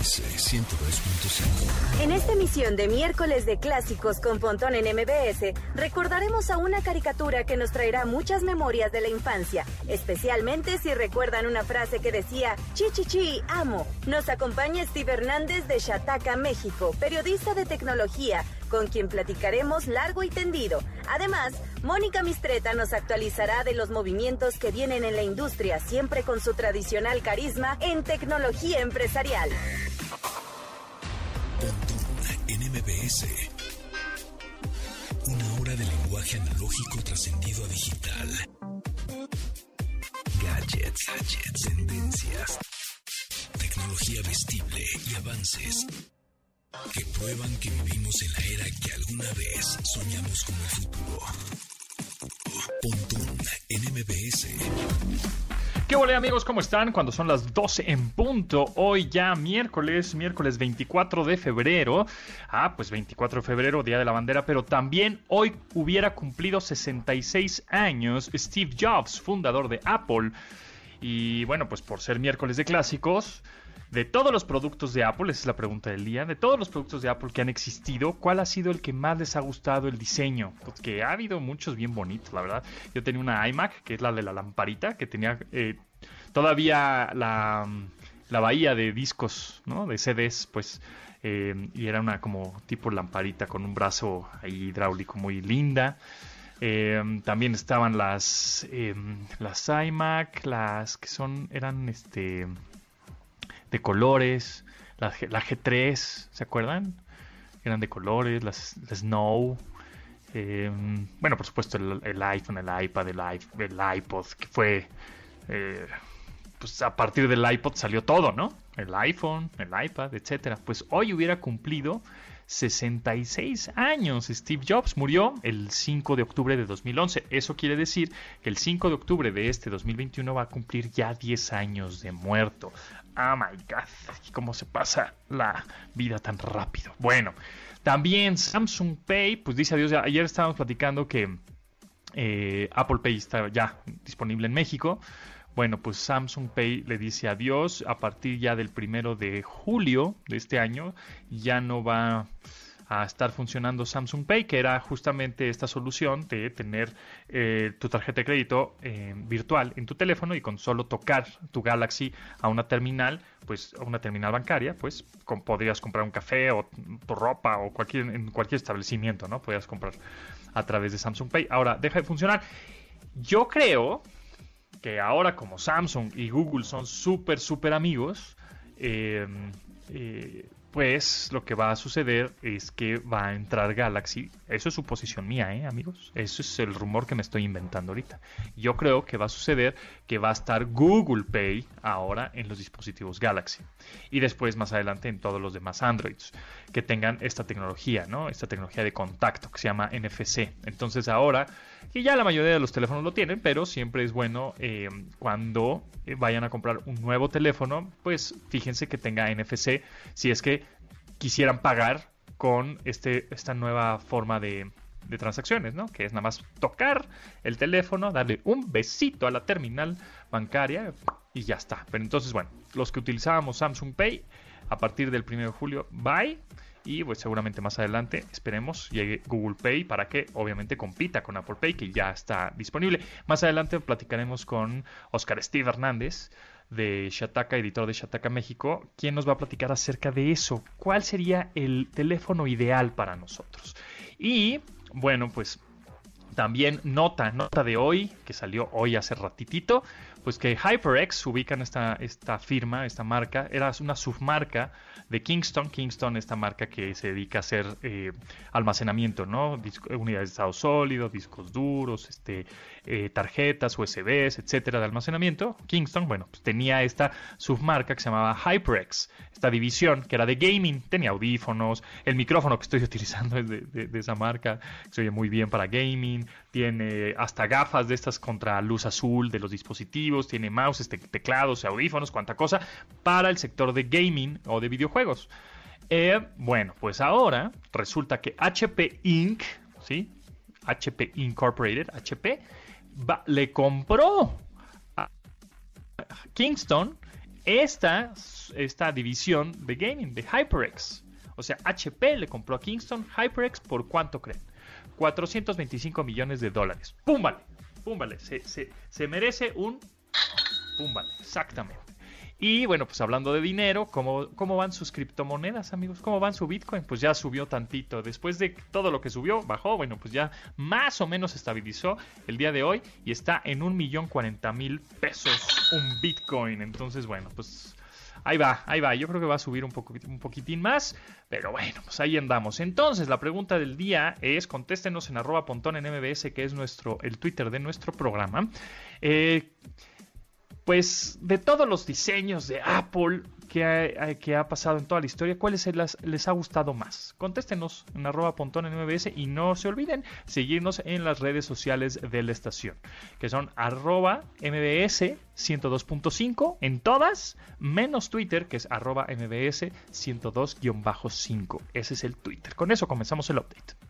MBS 102.5. En esta emisión de miércoles de clásicos con Pontón en MBS, recordaremos a una caricatura que nos traerá muchas memorias de la infancia, especialmente si recuerdan una frase que decía, chi chi chi, amo. Nos acompaña Steve Hernández de Chataca, México, periodista de tecnología, con quien platicaremos largo y tendido. Además, Mónica Mistreta nos actualizará de los movimientos que vienen en la industria, siempre con su tradicional carisma en tecnología empresarial. en MBS. Una hora de lenguaje analógico trascendido a digital. Gadgets, gadgets, tendencias, tecnología vestible y avances que prueban que vivimos en la era que alguna vez soñamos como el futuro. Pontón en MBS. ¿Qué hola amigos? ¿Cómo están? Cuando son las 12 en punto, hoy ya miércoles, miércoles 24 de febrero. Ah, pues 24 de febrero, Día de la Bandera, pero también hoy hubiera cumplido 66 años Steve Jobs, fundador de Apple. Y bueno, pues por ser miércoles de clásicos, de todos los productos de Apple, esa es la pregunta del día, de todos los productos de Apple que han existido, ¿cuál ha sido el que más les ha gustado el diseño? Porque ha habido muchos bien bonitos, la verdad. Yo tenía una iMac, que es la de la lamparita, que tenía eh, todavía la, bahía de discos, ¿no? De CDs, pues. Eh, y era una como tipo lamparita con un brazo hidráulico muy linda. Eh, también estaban las las iMac, las que son eran este de colores, la, la G3, ¿se acuerdan? Eran de colores, las, Snow. Eh, bueno, por supuesto el, iPhone, el iPad, el, iPod, que fue... Eh, pues a partir del iPod salió todo, ¿no? El iPhone, el iPad, etcétera. Pues hoy hubiera cumplido 66 años. Steve Jobs murió el 5 de octubre de 2011. Eso quiere decir que el 5 de octubre de este 2021 va a cumplir ya 10 años de muerto. Oh my god, cómo se pasa la vida tan rápido. Bueno, también Samsung Pay, pues dice adiós. Ayer estábamos platicando que eh, Apple Pay está ya disponible en México. Bueno, pues Samsung Pay le dice adiós a partir ya del primero de julio de este año. Ya no va a estar funcionando Samsung Pay, que era justamente esta solución de tener eh, tu tarjeta de crédito eh, virtual en tu teléfono y con solo tocar tu Galaxy a una terminal, pues una terminal bancaria, pues podrías comprar un café o tu ropa o cualquier en cualquier establecimiento, ¿no? Podrías comprar a través de Samsung Pay. Ahora deja de funcionar. Yo creo que ahora como Samsung y Google son súper, súper amigos, eh, pues lo que va a suceder es que va a entrar Galaxy. Eso es suposición mía, ¿eh, amigos? Eso es el rumor que me estoy inventando ahorita. Yo creo que va a suceder que va a estar Google Pay ahora en los dispositivos Galaxy. Y después, más adelante, en todos los demás Androids que tengan esta tecnología, ¿no? Esta tecnología de contacto que se llama NFC. Entonces ahora, y ya la mayoría de los teléfonos lo tienen, pero siempre es bueno eh, cuando vayan a comprar un nuevo teléfono, pues fíjense que tenga NFC si es que quisieran pagar con este, esta nueva forma de, de transacciones, ¿no? Que es nada más tocar el teléfono, darle un besito a la terminal bancaria y ya está. Pero entonces, bueno, los que utilizábamos Samsung Pay a partir del 1 de julio, bye. Y pues seguramente más adelante esperemos llegue Google Pay para que obviamente compita con Apple Pay que ya está disponible. Más adelante platicaremos con Oscar Steve Hernández de Shataka, editor de Shataka México, quien nos va a platicar acerca de eso. ¿Cuál sería el teléfono ideal para nosotros? Y bueno, pues también nota, nota de hoy, que salió hoy hace ratitito, pues que HyperX ubican esta, esta firma, esta marca, era una submarca de Kingston. Kingston, esta marca que se dedica a hacer eh, almacenamiento, ¿no? unidades de estado sólido, discos duros, este, eh, tarjetas, USBs, etcétera, de almacenamiento. Kingston, bueno, pues tenía esta submarca que se llamaba HyperX, esta división que era de gaming, tenía audífonos, el micrófono que estoy utilizando es de, esa marca, se oye muy bien para gaming, tiene hasta gafas de estas contra luz azul de los dispositivos, tiene mouse, teclados, audífonos, cuánta cosa, para el sector de gaming o de videojuegos. Eh, bueno, pues ahora resulta que HP Inc., ¿sí? HP Incorporated, HP, le compró a Kingston esta, esta división de gaming, de HyperX. O sea, HP le compró a Kingston HyperX por cuánto creen? 425 millones de dólares. ¡Pum! Vale, Se, se merece un... ¡Pum! Vale, exactamente. Y bueno, pues hablando de dinero, ¿cómo, ¿cómo van sus criptomonedas, amigos? ¿Cómo van su Bitcoin? Pues ya subió tantito. Después de todo lo que subió, bajó. Bueno, pues ya más o menos estabilizó el día de hoy y está en un millón cuarenta mil pesos un Bitcoin. Entonces, bueno, pues ahí va, ahí va. Yo creo que va a subir un, poco, un poquitín más, pero bueno, pues ahí andamos. Entonces, la pregunta del día es, contéstenos en arroba pontón en MBS, que es nuestro, el Twitter de nuestro programa. Eh, pues de todos los diseños de Apple que ha, pasado en toda la historia, ¿cuáles les, ha gustado más? Contéstenos en arroba pontón en MBS y no se olviden seguirnos en las redes sociales de la estación, que son arroba MBS 102.5 en todas, menos Twitter, que es arroba MBS 102-5. Ese es el Twitter. Con eso comenzamos el update.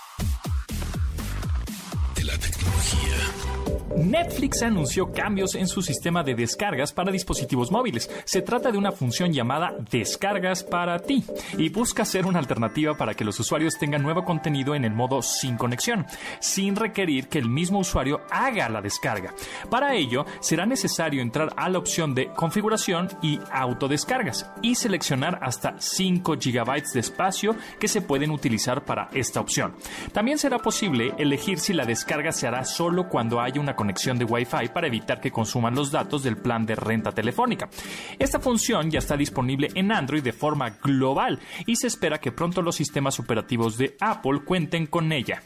Netflix anunció cambios en su sistema de descargas para dispositivos móviles. Se trata de una función llamada Descargas para ti y busca ser una alternativa para que los usuarios tengan nuevo contenido en el modo sin conexión, sin requerir que el mismo usuario haga la descarga. Para ello, será necesario entrar a la opción de configuración y autodescargas y seleccionar hasta 5 GB de espacio que se pueden utilizar para esta opción. También será posible elegir si la descarga se hará solo cuando haya una conexión de Wi-Fi para evitar que consuman los datos del plan de renta telefónica. Esta función ya está disponible en Android de forma global y se espera que pronto los sistemas operativos de Apple cuenten con ella.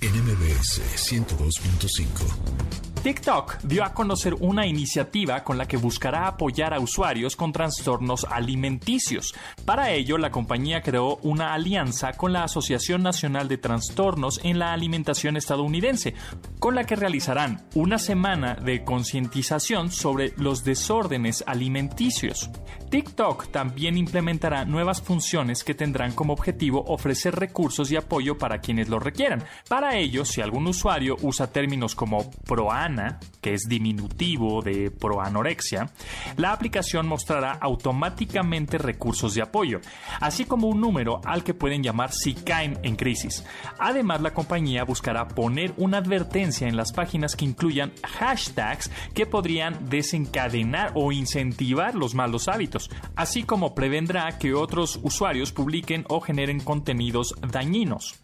NMBS 102.5 TikTok dio a conocer una iniciativa con la que buscará apoyar a usuarios con trastornos alimenticios. Para ello, la compañía creó una alianza con la Asociación Nacional de Trastornos en la Alimentación estadounidense, con la que realizarán una semana de concientización sobre los desórdenes alimenticios. TikTok también implementará nuevas funciones que tendrán como objetivo ofrecer recursos y apoyo para quienes lo requieran. Para ello, si algún usuario usa términos como proana, que es diminutivo de proanorexia, la aplicación mostrará automáticamente recursos de apoyo, así como un número al que pueden llamar si caen en crisis. Además, la compañía buscará poner una advertencia en las páginas que incluyan hashtags que podrían desencadenar o incentivar los malos hábitos así como prevendrá que otros usuarios publiquen o generen contenidos dañinos.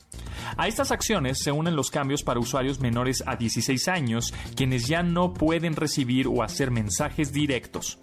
A estas acciones se unen los cambios para usuarios menores a 16 años, quienes ya no pueden recibir o hacer mensajes directos.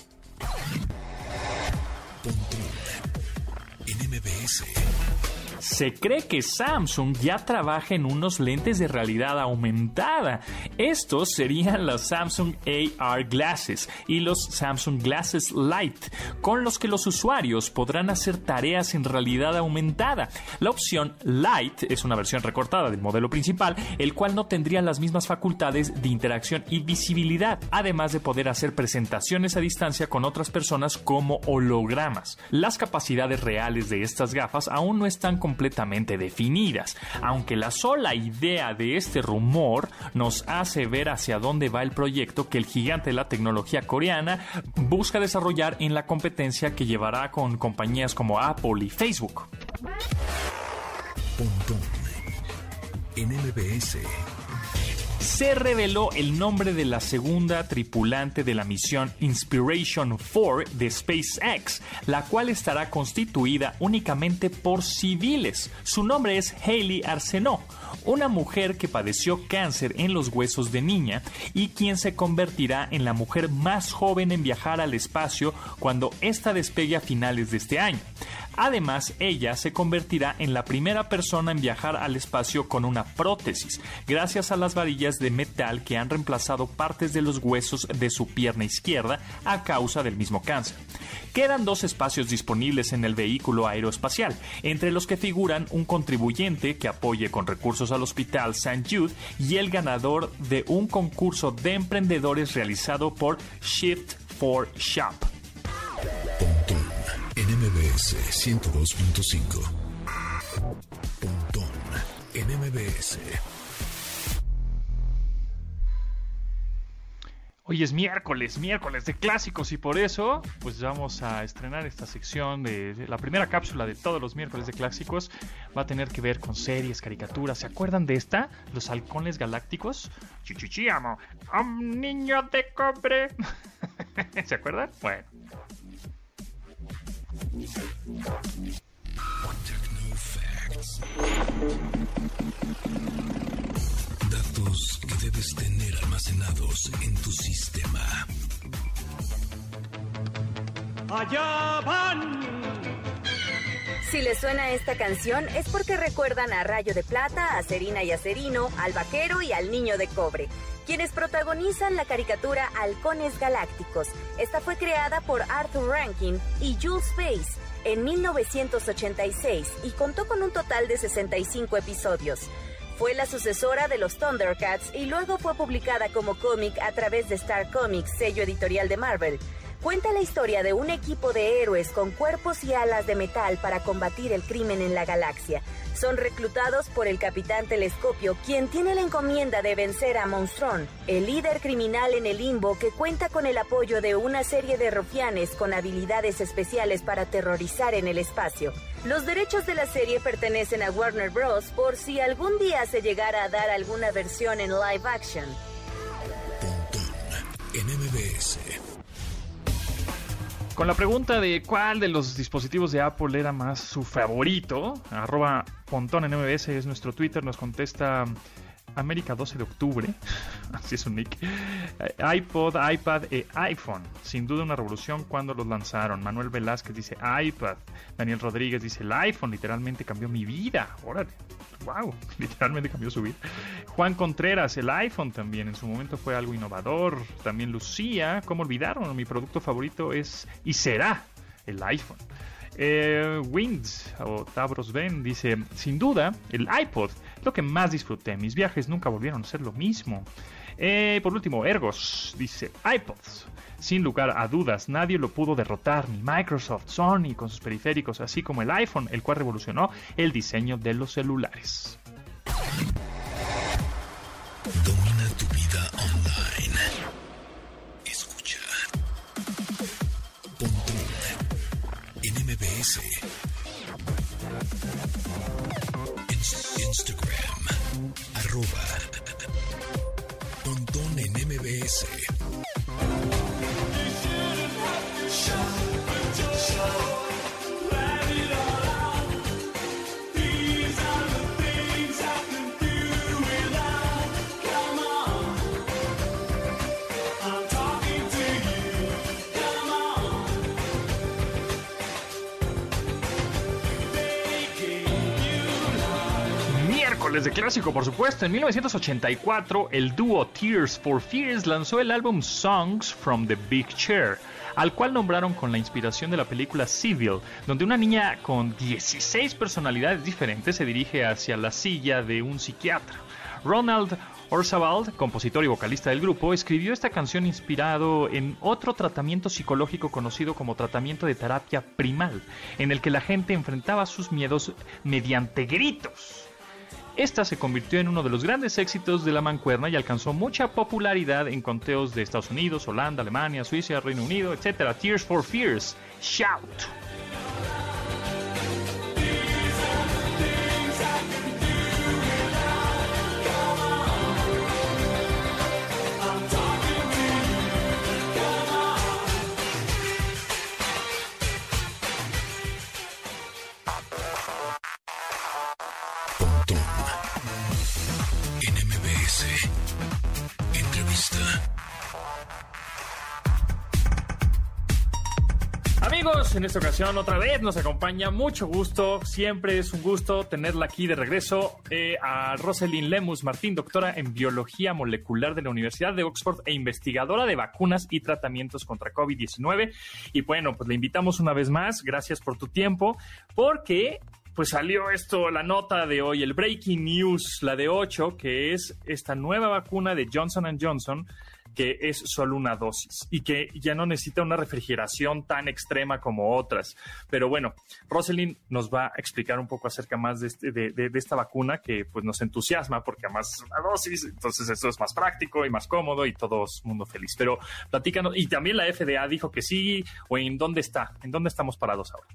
Se cree que Samsung ya trabaja en unos lentes de realidad aumentada. Estos serían los Samsung AR Glasses y los Samsung Glasses Lite, con los que los usuarios podrán hacer tareas en realidad aumentada. La opción Lite es una versión recortada del modelo principal, el cual no tendría las mismas facultades de interacción y visibilidad, además de poder hacer presentaciones a distancia con otras personas como hologramas. Las capacidades reales de estas gafas aún no están completamente definidas, aunque la sola idea de este rumor nos hace ver hacia dónde va el proyecto que el gigante de la tecnología coreana busca desarrollar en la competencia que llevará con compañías como Apple y Facebook. Se reveló el nombre de la segunda tripulante de la misión Inspiration 4 de SpaceX, la cual estará constituida únicamente por civiles. Su nombre es Haley Arsenault, una mujer que padeció cáncer en los huesos de niña y quien se convertirá en la mujer más joven en viajar al espacio cuando ésta despegue a finales de este año. Además, ella se convertirá en la primera persona en viajar al espacio con una prótesis, gracias a las varillas de metal que han reemplazado partes de los huesos de su pierna izquierda a causa del mismo cáncer. Quedan dos espacios disponibles en el vehículo aeroespacial, entre los que figuran un contribuyente que apoye con recursos al Hospital St. Jude y el ganador de un concurso de emprendedores realizado por Shift for Shop. NMBS 102.5. Pontón en MBS. Hoy es miércoles, miércoles de clásicos y por eso pues vamos a estrenar esta sección de, la primera cápsula de todos los miércoles de clásicos. Va a tener que ver con series, caricaturas. ¿Se acuerdan de esta? Los halcones galácticos. Chichichi amo. Un niño de cobre. ¿Se acuerdan? Bueno. Datos que debes tener almacenados en tu sistema. Allá van. Si les suena esta canción es porque recuerdan a Rayo de Plata, a Serina y a Cerino, al vaquero y al niño de cobre, quienes protagonizan la caricatura Halcones Galácticos. Esta fue creada por Arthur Rankin y Jules Pace en 1986 y contó con un total de 65 episodios. Fue la sucesora de los Thundercats y luego fue publicada como cómic a través de Star Comics, sello editorial de Marvel. Cuenta la historia de un equipo de héroes con cuerpos y alas de metal para combatir el crimen en la galaxia. Son reclutados por el Capitán Telescopio, quien tiene la encomienda de vencer a Monstrón, el líder criminal en el limbo que cuenta con el apoyo de una serie de rufianes con habilidades especiales para aterrorizar en el espacio. Los derechos de la serie pertenecen a Warner Bros. por si algún día se llegara a dar alguna versión en live action. en MBS. Con la pregunta de cuál de los dispositivos de Apple era más su favorito, arroba Pontón en es nuestro Twitter, nos contesta América 12 de octubre, así es un nick, eh, iPod, iPad e iPhone, sin duda una revolución cuando los lanzaron. Manuel Velázquez dice iPad, Daniel Rodríguez dice el iPhone literalmente cambió mi vida, órale, wow, literalmente cambió su vida. Juan Contreras, el iPhone también en su momento fue algo innovador, también Lucía, ¿cómo olvidaron? Mi producto favorito es y será el iPhone. Eh, Wings o Tabros Ben dice, sin duda, el iPod, lo que más disfruté. Mis viajes nunca volvieron a ser lo mismo. Eh, por último, Ergos dice, iPods. Sin lugar a dudas, nadie lo pudo derrotar, ni Microsoft, Sony con sus periféricos, así como el iPhone, el cual revolucionó el diseño de los celulares. Domina tu vida online. Escucha. Pontón en MBS. Instagram. Arroba. Pontón en MBS. Miércoles de clásico, por supuesto. En 1984, el dúo Tears for Fears lanzó el álbum Songs from the Big Chair, al cual nombraron con la inspiración de la película Civil, donde una niña con 16 personalidades diferentes se dirige hacia la silla de un psiquiatra. Ronald Orzabal, compositor y vocalista del grupo, escribió esta canción inspirado en otro tratamiento psicológico conocido como tratamiento de terapia primal, en el que la gente enfrentaba sus miedos mediante gritos. Esta se convirtió en uno de los grandes éxitos de la mancuerna y alcanzó mucha popularidad en conteos de Estados Unidos, Holanda, Alemania, Suiza, Reino Unido, etc. Tears for Fears, Shout. En esta ocasión otra vez nos acompaña mucho gusto, siempre es un gusto tenerla aquí de regreso eh, a Rosalind Lemus Martín, doctora en biología molecular de la Universidad de Oxford e investigadora de vacunas y tratamientos contra COVID-19. Y bueno, pues le invitamos una vez más, gracias por tu tiempo, porque pues salió esto, la nota de hoy, el breaking news, la de 8, que es esta nueva vacuna de Johnson Johnson que es solo una dosis y que ya no necesita una refrigeración tan extrema como otras. Pero bueno, Rosalind nos va a explicar un poco acerca más de, este, de, esta vacuna que pues nos entusiasma porque además es una dosis, entonces eso es más práctico y más cómodo y todo es mundo feliz. Pero platícanos, y también la FDA dijo que sí, o en dónde está, en dónde estamos parados ahora.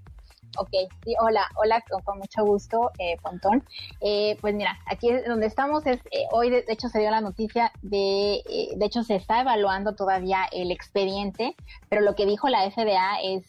Ok, sí, hola, hola, con, mucho gusto, eh, Pontón. Eh, pues mira, aquí donde estamos es, eh, hoy de, hecho se dio la noticia de, eh, de hecho se está evaluando todavía el expediente, pero lo que dijo la FDA es,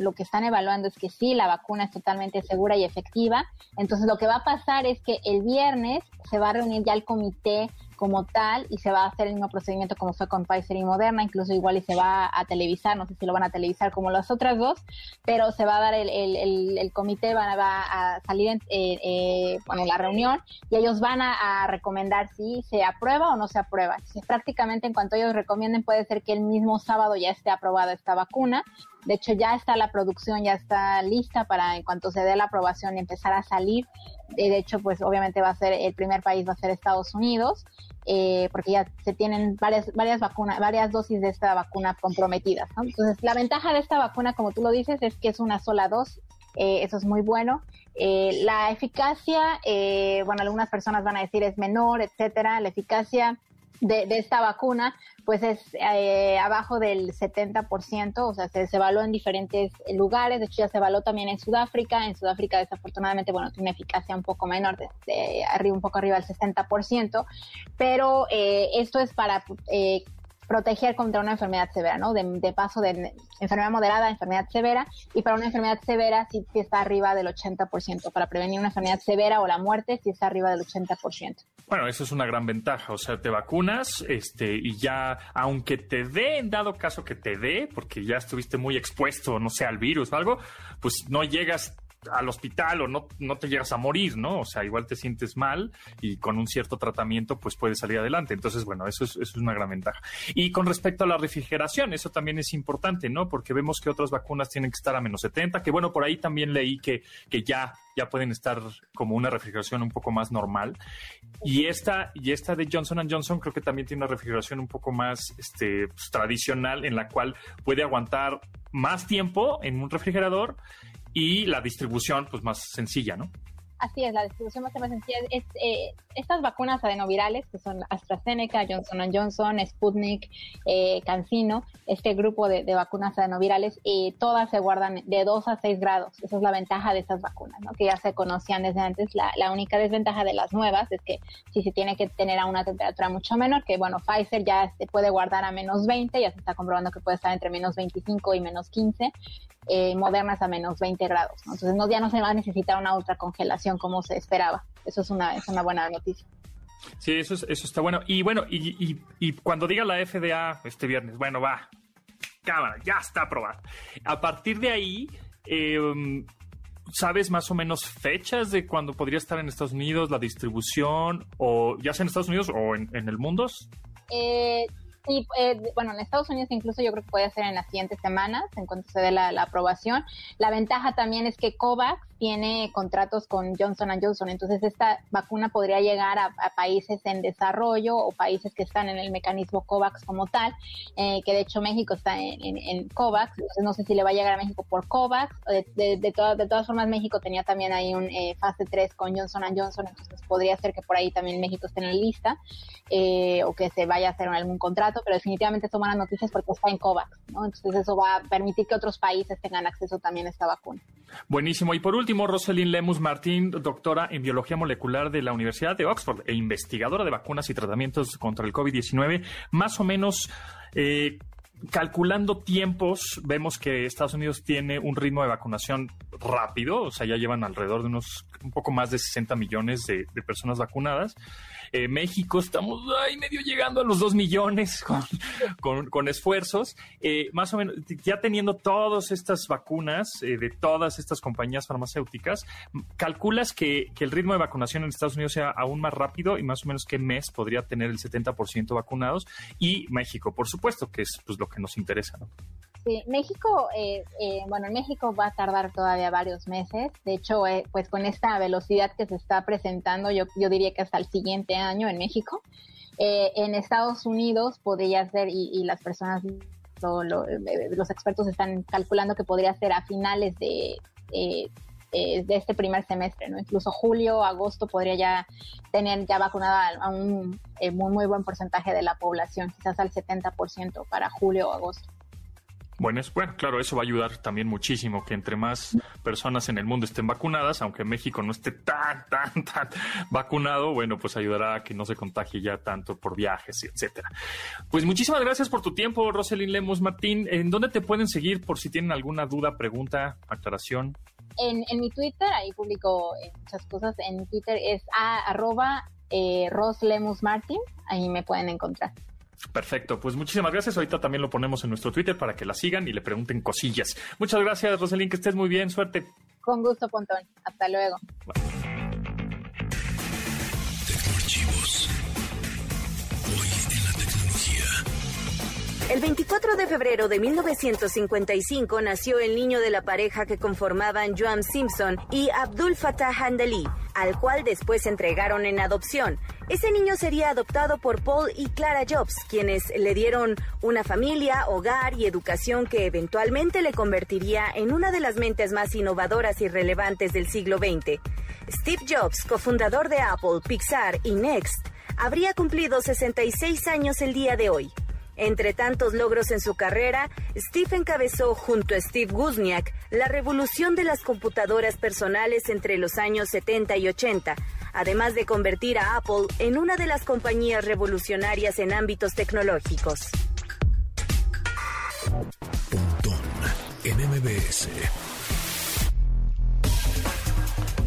lo que están evaluando es que sí, la vacuna es totalmente segura y efectiva. Entonces lo que va a pasar es que el viernes se va a reunir ya el comité como tal y se va a hacer el mismo procedimiento como fue con Pfizer y Moderna, incluso igual y se va a televisar, no sé si lo van a televisar como las otras dos, pero se va a dar el, el, el, comité, va, a salir en eh, eh, bueno, la reunión y ellos van a, recomendar si se aprueba o no se aprueba. prácticamente en cuanto ellos recomienden puede ser que el mismo sábado ya esté aprobada esta vacuna. De hecho, ya está la producción, ya está lista para en cuanto se dé la aprobación empezar a salir. De hecho, pues obviamente va a ser el primer país va a ser Estados Unidos eh, porque ya se tienen varias, varias vacunas, varias dosis de esta vacuna comprometidas. Entonces, la ventaja de esta vacuna, como tú lo dices, es que es una sola dosis. Eh, eso es muy bueno. Eh, la eficacia, bueno, algunas personas van a decir es menor, etcétera. La eficacia de, esta vacuna, pues es eh, abajo del 70%, o sea, se, evaluó en diferentes lugares, de hecho ya se evaluó también en Sudáfrica, en Sudáfrica desafortunadamente, bueno, tiene eficacia un poco menor, de, arriba, un poco arriba del 60%, pero eh, esto es para eh, proteger contra una enfermedad severa, ¿no? De, paso de enfermedad moderada a enfermedad severa y para una enfermedad severa si está arriba del 80%, para prevenir una enfermedad severa o la muerte si está arriba del 80%. Bueno, eso es una gran ventaja, o sea, te vacunas este y ya aunque te dé en dado caso que te dé, porque ya estuviste muy expuesto, no sé, al virus o algo, pues no llegas al hospital o no, no te llegas a morir, ¿no? O sea, igual te sientes mal y con un cierto tratamiento pues puedes salir adelante. Entonces, bueno, eso es, eso es una gran ventaja. Y con respecto a la refrigeración, eso también es importante, ¿no? Porque vemos que otras vacunas tienen que estar a menos 70, que bueno, por ahí también leí que, que ya, ya pueden estar como una refrigeración un poco más normal. Y esta, y esta de Johnson Johnson creo que también tiene una refrigeración un poco más este, pues, tradicional en la cual puede aguantar más tiempo en un refrigerador y la distribución pues más sencilla, ¿no? Así es, la distribución más sencilla es, eh, estas vacunas adenovirales, que son AstraZeneca, Johnson Johnson, Sputnik, eh, CanSino, este grupo de, vacunas adenovirales, y todas se guardan de 2 a 6 grados. Esa es la ventaja de estas vacunas, ¿no? que ya se conocían desde antes. La, la, única desventaja de las nuevas es que si se tiene que tener a una temperatura mucho menor, que bueno, Pfizer ya puede guardar a menos 20, ya se está comprobando que puede estar entre menos 25 y menos 15, eh, modernas a menos 20 grados. Entonces no, ya no se va a necesitar una ultracongelación como se esperaba. Eso es una, es una buena noticia. Sí, eso, eso está bueno. Y bueno, y, y, cuando diga la FDA este viernes, bueno, va, cámara, ya está aprobada. A partir de ahí, em, ¿sabes más o menos fechas de cuando podría estar en Estados Unidos, la distribución, o ya sea en Estados Unidos o en, en el mundo? Eh, Sí, eh, bueno, en Estados Unidos incluso yo creo que puede ser en las siguientes semanas, en cuanto se dé la, aprobación. La ventaja también es que COVAX tiene contratos con Johnson Johnson, entonces esta vacuna podría llegar a, países en desarrollo o países que están en el mecanismo COVAX como tal, eh, que de hecho México está en, COVAX, entonces no sé si le va a llegar a México por COVAX, de, de, todas formas México tenía también ahí un eh, fase 3 con Johnson Johnson, entonces podría ser que por ahí también México esté en la lista o que se vaya a hacer algún contrato pero definitivamente son buenas noticias porque está en COVAX, ¿no? Entonces eso va a permitir que otros países tengan acceso también a esta vacuna. Buenísimo. Y por último, Rosalind Lemus Martín, doctora en biología molecular de la Universidad de Oxford e investigadora de vacunas y tratamientos contra el COVID-19, más o menos... Eh, calculando tiempos, vemos que Estados Unidos tiene un ritmo de vacunación rápido, o sea, ya llevan alrededor de unos un poco más de 60 millones de, personas vacunadas. Eh, México estamos ahí medio llegando a los 2 millones con, esfuerzos. Eh, más o menos, ya teniendo todas estas vacunas eh, de todas estas compañías farmacéuticas, ¿calculas que, el ritmo de vacunación en Estados Unidos sea aún más rápido y más o menos qué mes podría tener el 70% vacunados? Y México, por supuesto, que es pues, lo que nos interesa, ¿no? Sí, México, eh, eh, bueno, en México va a tardar todavía varios meses. De hecho, eh, pues con esta velocidad que se está presentando, yo, yo diría que hasta el siguiente año en México. Eh, en Estados Unidos podría ser, y, las personas, eh, los expertos están calculando que podría ser a finales de, de este primer semestre, ¿no? Incluso julio, agosto podría ya tener ya vacunada a un muy, muy buen porcentaje de la población, quizás al 70% para julio o agosto. Bueno, bueno, claro, eso va a ayudar también muchísimo que entre más personas en el mundo estén vacunadas, aunque México no esté tan, tan, tan vacunado, bueno, pues ayudará a que no se contagie ya tanto por viajes, etcétera. Pues muchísimas gracias por tu tiempo, Roselyn Lemos Martín. ¿En dónde te pueden seguir por si tienen alguna duda, pregunta, aclaración? En, mi Twitter, ahí publico eh, muchas cosas. En mi Twitter es a, arroba eh, Lemus Martin, ahí me pueden encontrar. Perfecto, pues muchísimas gracias. Ahorita también lo ponemos en nuestro Twitter para que la sigan y le pregunten cosillas. Muchas gracias, Rosalín, que estés muy bien. Suerte. Con gusto, Pontón. Hasta luego. El 24 de febrero de 1955 nació el niño de la pareja que conformaban Joan Simpson y Abdul Fattah Handeli, al cual después entregaron en adopción. Ese niño sería adoptado por Paul y Clara Jobs, quienes le dieron una familia, hogar y educación que eventualmente le convertiría en una de las mentes más innovadoras y relevantes del siglo XX. Steve Jobs, cofundador de Apple, Pixar y Next, habría cumplido 66 años el día de hoy. Entre tantos logros en su carrera, Steve encabezó junto a Steve Wozniak la revolución de las computadoras personales entre los años 70 y 80, además de convertir a Apple en una de las compañías revolucionarias en ámbitos tecnológicos.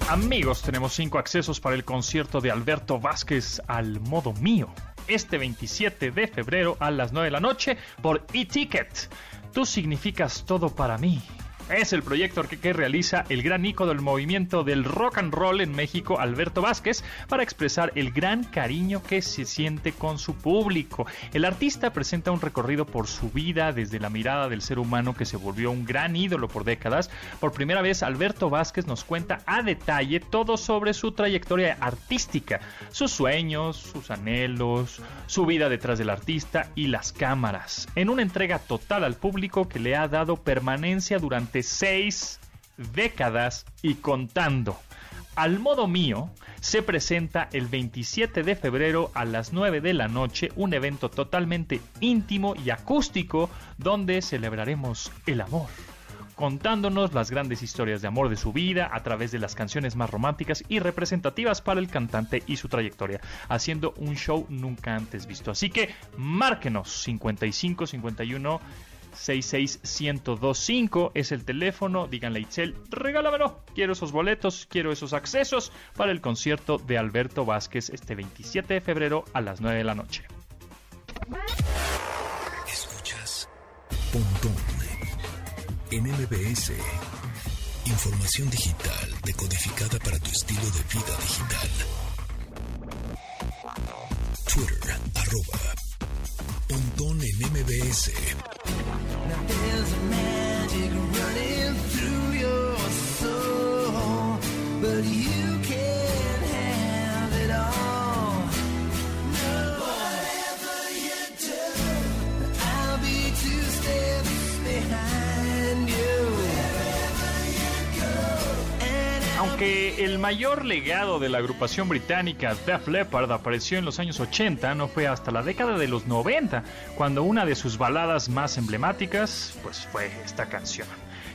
Amigos, tenemos cinco accesos para el concierto de Alberto Vázquez al modo mío este 27 de febrero a las 9 de la noche por eTicket. Tú significas todo para mí. Es el proyecto que, realiza el gran ícono del movimiento del rock and roll en México, Alberto Vázquez, para expresar el gran cariño que se siente con su público. El artista presenta un recorrido por su vida desde la mirada del ser humano que se volvió un gran ídolo por décadas. Por primera vez, Alberto Vázquez nos cuenta a detalle todo sobre su trayectoria artística, sus sueños, sus anhelos, su vida detrás del artista y las cámaras, en una entrega total al público que le ha dado permanencia durante seis décadas y contando. Al modo mío, se presenta el 27 de febrero a las 9 de la noche un evento totalmente íntimo y acústico donde celebraremos el amor, contándonos las grandes historias de amor de su vida a través de las canciones más románticas y representativas para el cantante y su trayectoria, haciendo un show nunca antes visto. Así que márquenos 55 51 66125 es el teléfono. Díganle a Itzel, regálamelo. Quiero esos boletos, quiero esos accesos para el concierto de Alberto Vázquez este 27 de febrero a las 9 de la noche. Escuchas Pontón en MBS. Información digital decodificada para tu estilo de vida digital. Twitter, arroba Pontón en MBS. but you El mayor legado de la agrupación británica Def Leppard apareció en los años 80, no fue hasta la década de los 90 cuando una de sus baladas más emblemáticas pues fue esta canción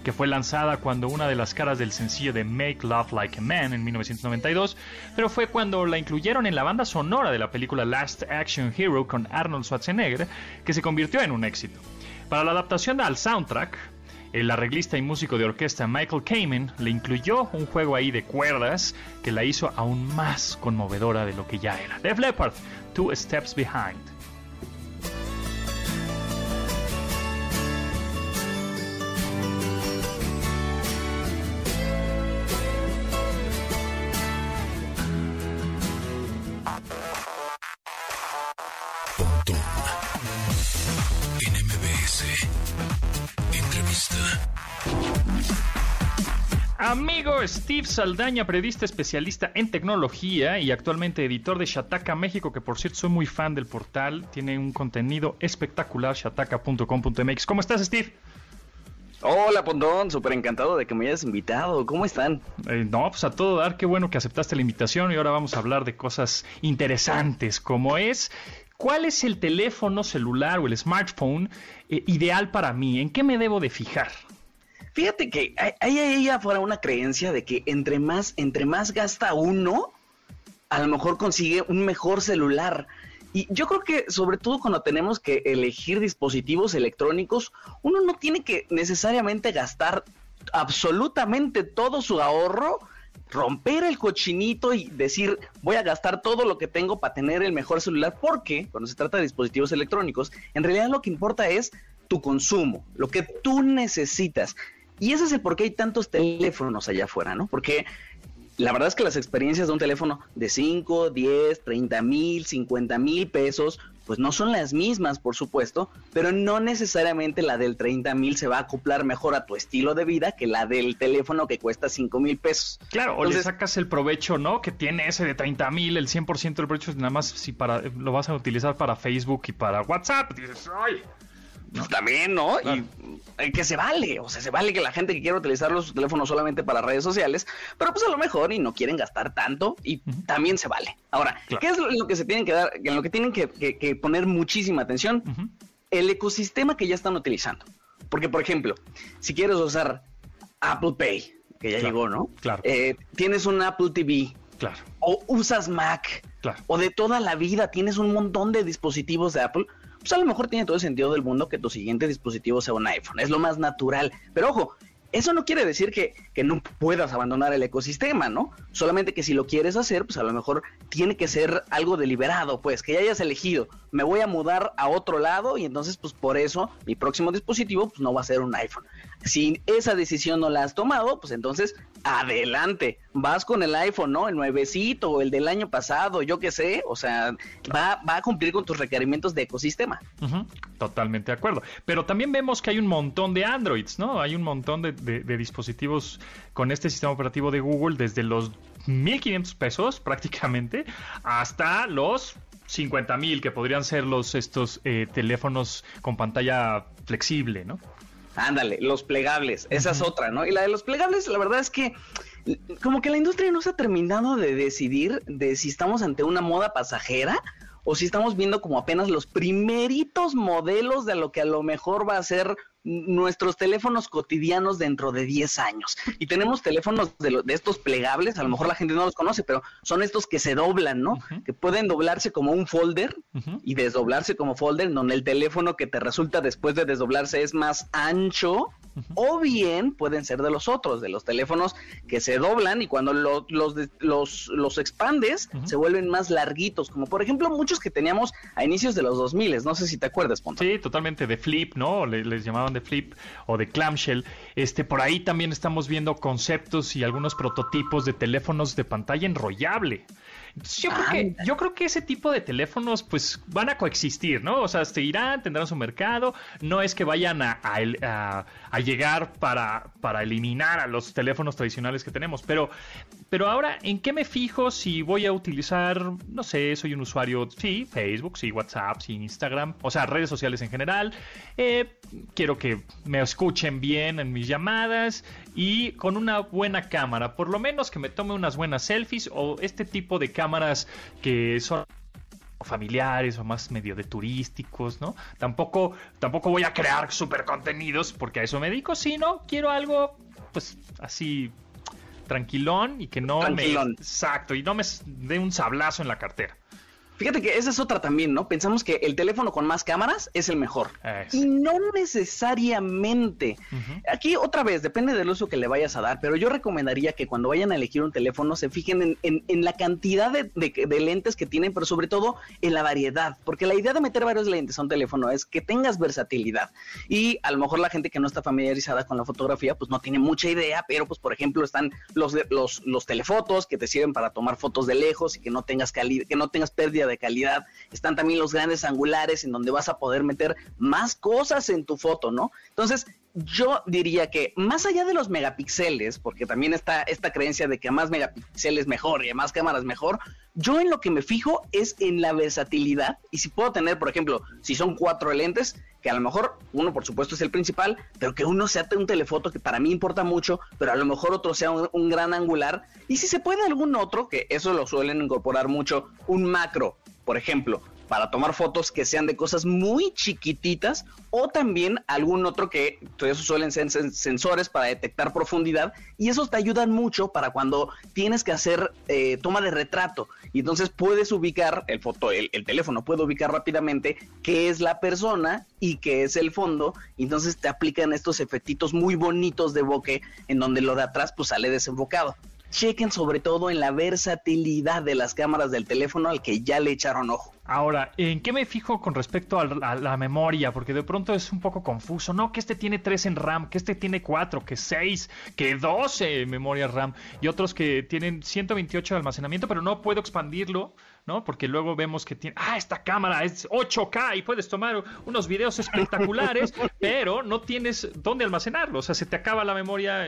que fue lanzada cuando una de las caras del sencillo de Make Love Like a Man en 1992, pero fue cuando la incluyeron en la banda sonora de la película Last Action Hero con Arnold Schwarzenegger, que se convirtió en un éxito. Para la adaptación al soundtrack, el arreglista y músico de orquesta Michael Kamen le incluyó un juego ahí de cuerdas que la hizo aún más conmovedora de lo que ya era. Def Leppard, Two Steps Behind. Amigo Steve Saldaña, periodista especialista en tecnología y actualmente editor de Shataka México, que por cierto soy muy fan del portal, tiene un contenido espectacular, shataka.com.mx. ¿Cómo estás, Steve? Hola, Pondón, súper encantado de que me hayas invitado. ¿Cómo están? Eh, no, pues a todo dar, qué bueno que aceptaste la invitación y ahora vamos a hablar de cosas interesantes, como es ¿Cuál es el teléfono celular o el smartphone eh, ideal para mí? ¿En qué me debo de fijar? Fíjate que hay ahí afuera una creencia de que entre más, entre más gasta uno, a lo mejor consigue un mejor celular. Y yo creo que sobre todo cuando tenemos que elegir dispositivos electrónicos, uno no tiene que necesariamente gastar absolutamente todo su ahorro romper el cochinito y decir voy a gastar todo lo que tengo para tener el mejor celular, porque cuando se trata de dispositivos electrónicos, en realidad lo que importa es tu consumo, lo que tú necesitas. Y ese es el por qué hay tantos teléfonos allá afuera, ¿no? Porque la verdad es que las experiencias de un teléfono de 5, 10, 30 mil, 50 mil pesos, pues no son las mismas, por supuesto, pero no necesariamente la del 30 mil se va a acoplar mejor a tu estilo de vida que la del teléfono que cuesta 5 mil pesos. Claro, o le sacas el provecho, ¿no? Que tiene ese de 30 mil, el 100% del provecho es nada más si para, lo vas a utilizar para Facebook y para WhatsApp. Dices, ay, pues también, ¿no? Y que se vale, o sea, se vale que la gente que quiere utilizar los teléfonos solamente para redes sociales, pero pues a lo mejor y no quieren gastar tanto y también se vale. Ahora, ¿qué es lo, que se tienen que dar, en lo que tienen que, poner muchísima atención? El ecosistema que ya están utilizando. Porque, por ejemplo, si quieres usar Apple Pay, que ya llegó, ¿no? Claro. Eh, tienes un Apple TV. Claro. O usas Mac. Claro. O de toda la vida tienes un montón de dispositivos de Apple pues a lo mejor tiene todo el sentido del mundo que tu siguiente dispositivo sea un iPhone. Es lo más natural. Pero ojo, eso no quiere decir que, que, no puedas abandonar el ecosistema, ¿no? Solamente que si lo quieres hacer, pues a lo mejor tiene que ser algo deliberado, pues que ya hayas elegido, me voy a mudar a otro lado y entonces pues por eso mi próximo dispositivo pues no va a ser un iPhone. Si esa decisión no la has tomado, pues entonces adelante, vas con el iPhone, ¿no? El nuevecito el del año pasado, yo qué sé, o sea, va, va a cumplir con tus requerimientos de ecosistema. Totalmente de acuerdo. Pero también vemos que hay un montón de Androids, ¿no? Hay un montón de, dispositivos con este sistema operativo de Google desde los 1500 pesos prácticamente hasta los 50 mil que podrían ser los estos eh, teléfonos con pantalla flexible, ¿no? Ándale, los plegables, esa es otra, ¿no? Y la de los plegables, la verdad es que como que la industria no se ha terminado de decidir de si estamos ante una moda pasajera o si estamos viendo como apenas los primeritos modelos de lo que a lo mejor va a ser nuestros teléfonos cotidianos dentro de 10 años. Y tenemos teléfonos de, de, estos plegables, a lo mejor la gente no los conoce, pero son estos que se doblan, ¿no? Que pueden doblarse como un folder y desdoblarse como folder, donde el teléfono que te resulta después de desdoblarse es más ancho o bien pueden ser de los otros, de los teléfonos que se doblan y cuando los, los, los expandes se vuelven más larguitos, como por ejemplo muchos que teníamos a inicios de los 2000, no sé si te acuerdas, Ponto. Sí, totalmente, de flip, ¿no? les llamaban de flip o de clamshell. Este, por ahí también estamos viendo conceptos y algunos prototipos de teléfonos de pantalla enrollable yo creo, que, yo creo que ese tipo de teléfonos pues van a coexistir, ¿no? O sea, se irán, tendrán su mercado, no es que vayan a, a, llegar para, para, eliminar a los teléfonos tradicionales que tenemos, pero, pero ahora, ¿en qué me fijo si voy a utilizar, no sé, soy un usuario, sí, Facebook, sí, WhatsApp, sí, Instagram, o sea, redes sociales en general, eh, quiero que me escuchen bien en mis llamadas y con una buena cámara, por lo menos que me tome unas buenas selfies o este tipo de cámaras que son familiares o más medio de turísticos, ¿no? Tampoco, tampoco voy a crear super contenidos porque a eso me dedico, sino quiero algo, pues, así tranquilón y que no me... Exacto, y no me dé un sablazo en la cartera. Fíjate que esa es otra también, ¿no? Pensamos que el teléfono con más cámaras es el mejor. Y no necesariamente. Aquí otra vez, depende del uso que le vayas a dar, pero yo recomendaría que cuando vayan a elegir un teléfono se fijen en, la cantidad de, lentes que tienen, pero sobre todo en la variedad, porque la idea de meter varios lentes a un teléfono es que tengas versatilidad. Y a lo mejor la gente que no está familiarizada con la fotografía, pues no tiene mucha idea, pero pues por ejemplo están los, los, los telefotos que te sirven para tomar fotos de lejos y que no tengas que no tengas pérdida de calidad. Están también los grandes angulares en donde vas a poder meter más cosas en tu foto, ¿no? Entonces, yo diría que más allá de los megapíxeles, porque también está esta creencia de que a más megapíxeles mejor y a más cámaras mejor, yo en lo que me fijo es en la versatilidad. Y si puedo tener, por ejemplo, si son cuatro lentes, que a lo mejor uno por supuesto es el principal, pero que uno sea un telefoto que para mí importa mucho, pero a lo mejor otro sea un, un gran angular. Y si se puede algún otro, que eso lo suelen incorporar mucho, un macro, por ejemplo, para tomar fotos que sean de cosas muy chiquititas o también algún otro que eso suelen ser sensores para detectar profundidad y esos te ayudan mucho para cuando tienes que hacer eh, toma de retrato. Y entonces puedes ubicar el foto el, el, teléfono puede ubicar rápidamente qué es la persona y qué es el fondo. Y entonces te aplican estos efectitos muy bonitos de bokeh en donde lo de atrás pues sale desenfocado chequen sobre todo en la versatilidad de las cámaras del teléfono al que ya le echaron ojo. Ahora, ¿en qué me fijo con respecto a la, memoria? Porque de pronto es un poco confuso. No, que este tiene 3 en RAM, que este tiene 4, que 6, que 12 en memoria RAM y otros que tienen 128 de almacenamiento, pero no puedo expandirlo. ¿no? Porque luego vemos que tiene, ah, esta cámara es 8K y puedes tomar unos videos espectaculares, pero no tienes dónde almacenarlo. O sea, se te acaba la memoria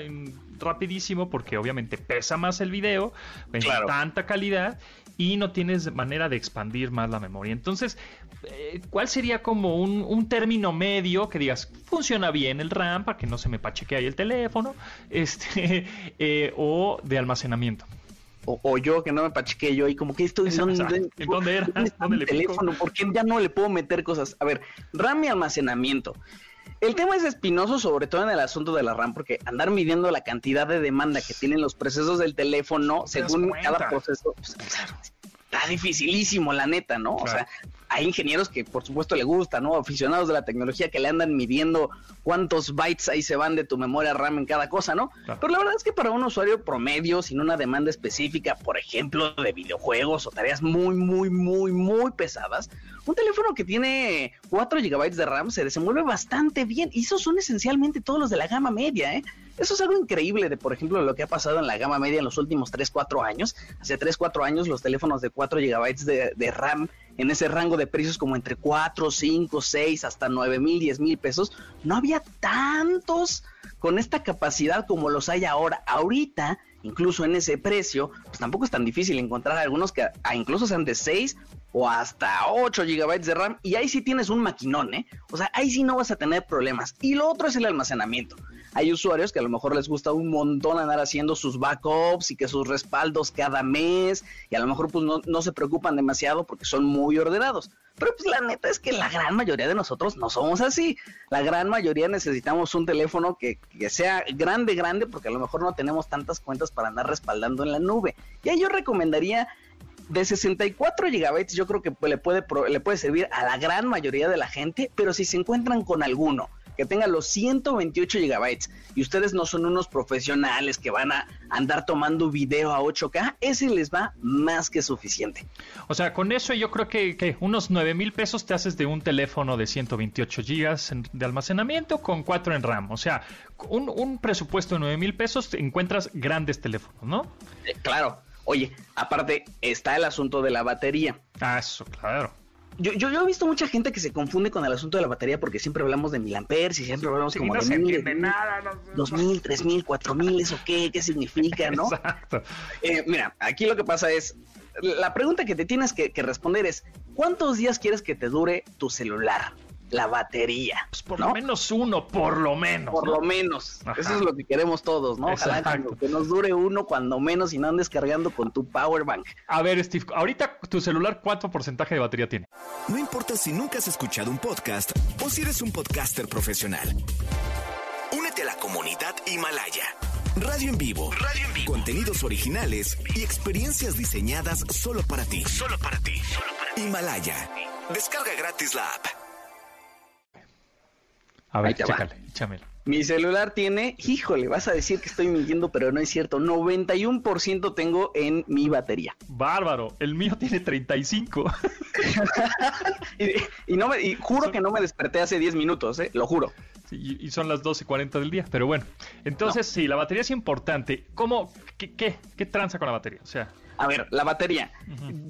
rapidísimo porque obviamente pesa más el video, en tanta calidad y no tienes manera de expandir más la memoria. Entonces, eh, ¿cuál sería como un, término medio que digas, funciona bien el RAM para que no se me pacheque ahí el teléfono, este, eh, o de almacenamiento? o, yo que no me pacheque yo y como que estoy ¿dónde, ¿Dónde era? ¿Dónde le teléfono? ¿Por qué ya no le puedo meter cosas? A ver, RAM y almacenamiento. El tema es espinoso, sobre todo en el asunto de la RAM, porque andar midiendo la cantidad de demanda que tienen los procesos del teléfono según cada proceso, pues, está dificilísimo, la neta, ¿no? O sea, hay ingenieros que por supuesto le gustan, ¿no? Aficionados de la tecnología que le andan midiendo cuántos bytes ahí se van de tu memoria RAM en cada cosa, ¿no? Pero la verdad es que para un usuario promedio, sin una demanda específica, por ejemplo, de videojuegos o tareas muy, muy, muy, muy pesadas, un teléfono que tiene 4 GB de RAM se desenvuelve bastante bien. Y esos son esencialmente todos los de la gama media, ¿eh? Eso es algo increíble de, por ejemplo, lo que ha pasado en la gama media en los últimos 3, 4 años. Hace 3, 4 años los teléfonos de 4 GB de, de RAM en ese rango de precios como entre 4, 5, 6, hasta 9 mil, 10 mil pesos, no había tantos con esta capacidad como los hay ahora. Ahorita, incluso en ese precio, pues tampoco es tan difícil encontrar algunos que a, incluso sean de 6 o hasta 8 gigabytes de RAM y ahí sí tienes un maquinón, ¿eh? O sea, ahí sí no vas a tener problemas. Y lo otro es el almacenamiento. Hay usuarios que a lo mejor les gusta un montón andar haciendo sus backups y que sus respaldos cada mes y a lo mejor pues no, no se preocupan demasiado porque son muy ordenados. Pero pues la neta es que la gran mayoría de nosotros no somos así. La gran mayoría necesitamos un teléfono que, que, sea grande, grande, porque a lo mejor no tenemos tantas cuentas para andar respaldando en la nube. Y ahí yo recomendaría de 64 gigabytes, yo creo que le puede, le puede servir a la gran mayoría de la gente, pero si se encuentran con alguno que tenga los 128 gigabytes y ustedes no son unos profesionales que van a andar tomando video a 8K, ese les va más que suficiente. O sea, con eso yo creo que, unos 9 mil pesos te haces de un teléfono de 128 gigas de almacenamiento con 4 en RAM. O sea, un, presupuesto de 9 mil pesos encuentras grandes teléfonos, ¿no? Eh, claro. Oye, aparte está el asunto de la batería. Ah, eso, claro yo, yo, he visto mucha gente que se confunde con el asunto de la batería porque siempre hablamos de mil amperes y siempre hablamos como de mil, dos mil, tres mil, cuatro mil, eso qué, qué significa, ¿no? Exacto. Eh, mira, aquí lo que pasa es, la pregunta que te tienes que responder es, ¿cuántos días quieres que te dure tu celular? La batería. Pues por lo menos uno, por lo menos. Por lo menos. Eso es lo que queremos todos, ¿no? Ojalá que, nos dure uno cuando menos y no andes cargando con tu power bank. A ver, Steve, ahorita tu celular, ¿cuánto porcentaje de batería tiene? No importa si nunca has escuchado un podcast o si eres un podcaster profesional. Únete a la comunidad Himalaya. Radio en vivo. Radio en vivo. Contenidos originales y experiencias diseñadas solo para ti. Solo para ti. Solo para ti. Himalaya. Descarga gratis la app. A ver, chécale, Mi celular tiene, híjole, vas a decir que estoy mintiendo, pero no es cierto. 91% tengo en mi batería. Bárbaro, el mío tiene 35. y, no me, y juro que no me desperté hace 10 minutos, ¿eh? lo juro. y, son las 12.40 del día, pero bueno. Entonces, sí, la batería es importante. ¿Cómo, qué, qué, qué tranza con la batería? O sea... A ver, la batería.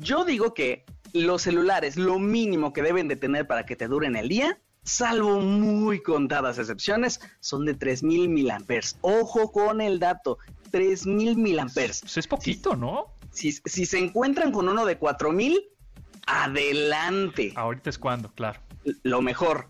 Yo digo que los celulares, lo mínimo que deben de tener para que te duren el día salvo muy contadas excepciones, son de 3000 miliamperes. Ojo con el dato, 3000 miliamperes. Pues es poquito, ¿no? Si, si se encuentran con uno de 4000, adelante. Ahorita es cuando, claro. Lo mejor.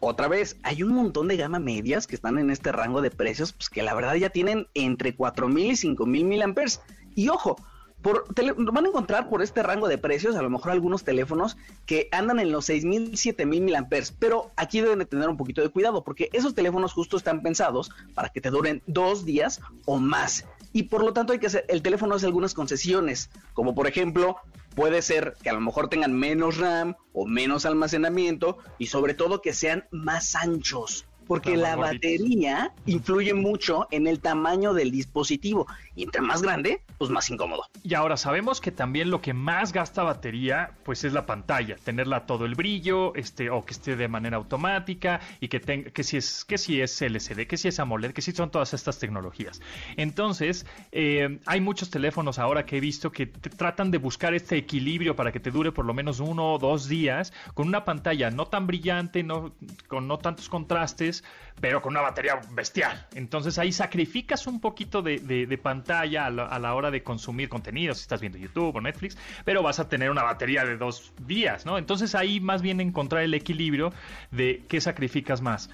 Otra vez, hay un montón de gama medias que están en este rango de precios, pues que la verdad ya tienen entre 4000 y 5000 miliamperes. Y ojo, por van a encontrar por este rango de precios a lo mejor algunos teléfonos que andan en los 6000, 7000 miliamperes, pero aquí deben de tener un poquito de cuidado porque esos teléfonos justo están pensados para que te duren dos días o más. Y por lo tanto hay que hacer, el teléfono hace algunas concesiones, como por ejemplo puede ser que a lo mejor tengan menos RAM o menos almacenamiento y sobre todo que sean más anchos porque la batería influye mucho en el tamaño del dispositivo y entre más grande, pues más incómodo. Y ahora sabemos que también lo que más gasta batería, pues es la pantalla, tenerla todo el brillo, este, o que esté de manera automática y que tenga, que si es, que si es LCD, que si es AMOLED, que si son todas estas tecnologías. Entonces, eh, hay muchos teléfonos ahora que he visto que tratan de buscar este equilibrio para que te dure por lo menos uno o dos días con una pantalla no tan brillante, no, con no tantos contrastes pero con una batería bestial. Entonces ahí sacrificas un poquito de, pantalla a la, hora de consumir contenido, si estás viendo YouTube o Netflix, pero vas a tener una batería de dos días, ¿no? Entonces ahí más bien encontrar el equilibrio de qué sacrificas más.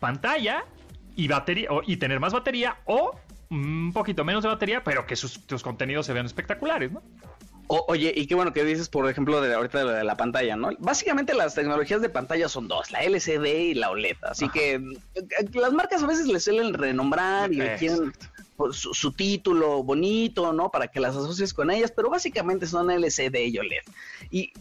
Pantalla y batería, y tener más batería o un poquito menos de batería, pero que tus contenidos se vean espectaculares, ¿no? Oye, y qué bueno que dices, por ejemplo, de ahorita de la pantalla, ¿no? Básicamente las tecnologías de pantalla son dos, la LCD y la OLED. Así que las marcas a veces les suelen renombrar y quieren su, su, título bonito, ¿no? Para que las asocies con ellas, pero básicamente son LCD y OLED. Y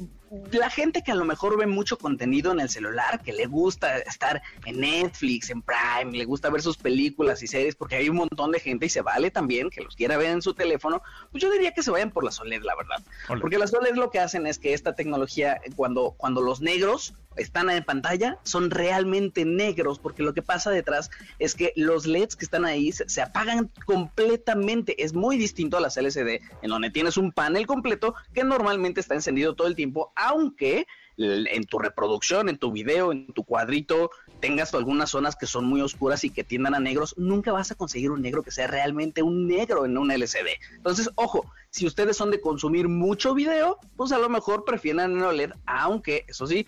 la gente que a lo mejor ve mucho contenido en el celular, que le gusta estar en Netflix, en Prime, le gusta ver sus películas y series, porque hay un montón de gente y se vale también que los quiera ver en su teléfono, pues yo diría que se vayan por las OLED, la verdad. Porque las OLED lo que hacen es que esta tecnología, cuando, cuando los negros están en pantalla, son realmente negros, porque lo que pasa detrás es que los LEDs que están ahí se, se apagan completamente. Es muy distinto a las LCD, en donde tienes un panel completo que normalmente está encendido todo el tiempo aunque en tu reproducción, en tu video, en tu cuadrito, tengas algunas zonas que son muy oscuras y que tiendan a negros, nunca vas a conseguir un negro que sea realmente un negro en un LCD. Entonces, ojo, si ustedes son de consumir mucho video, pues a lo mejor prefieren el OLED, aunque eso sí,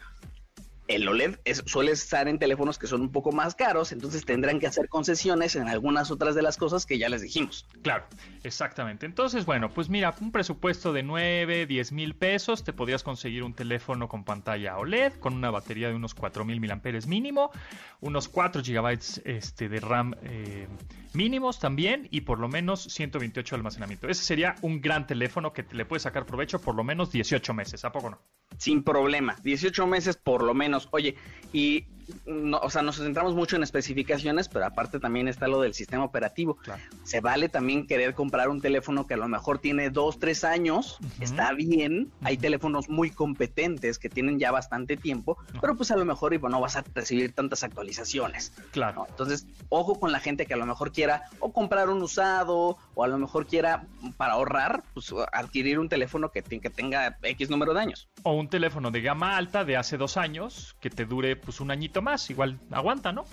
el OLED suele estar en teléfonos que son un poco más caros, entonces tendrán que hacer concesiones en algunas otras de las cosas que ya les dijimos. Claro, exactamente. Entonces, bueno, pues mira, un presupuesto de 9, 10 mil pesos, te podrías conseguir un teléfono con pantalla OLED, con una batería de unos 4 mil miliamperes mínimo, unos 4 gigabytes este, de RAM eh, mínimos también y por lo menos 128 de almacenamiento. Ese sería un gran teléfono que te le puedes sacar provecho por lo menos 18 meses, ¿a poco no? Sin problema, 18 meses por lo menos. Oye, y no, o sea, nos centramos mucho en especificaciones, pero aparte también está lo del sistema operativo. Se vale también querer comprar un teléfono que a lo mejor tiene dos, tres años, está bien. Hay teléfonos muy competentes que tienen ya bastante tiempo, pero pues a lo mejor no vas a recibir tantas actualizaciones. Claro. Entonces, ojo con la gente que a lo mejor quiera o comprar un usado o a lo mejor quiera para ahorrar, pues adquirir un teléfono que, que tenga X número de años. O un teléfono de gama alta de hace dos años que te dure pues un añito más, igual aguanta, ¿no?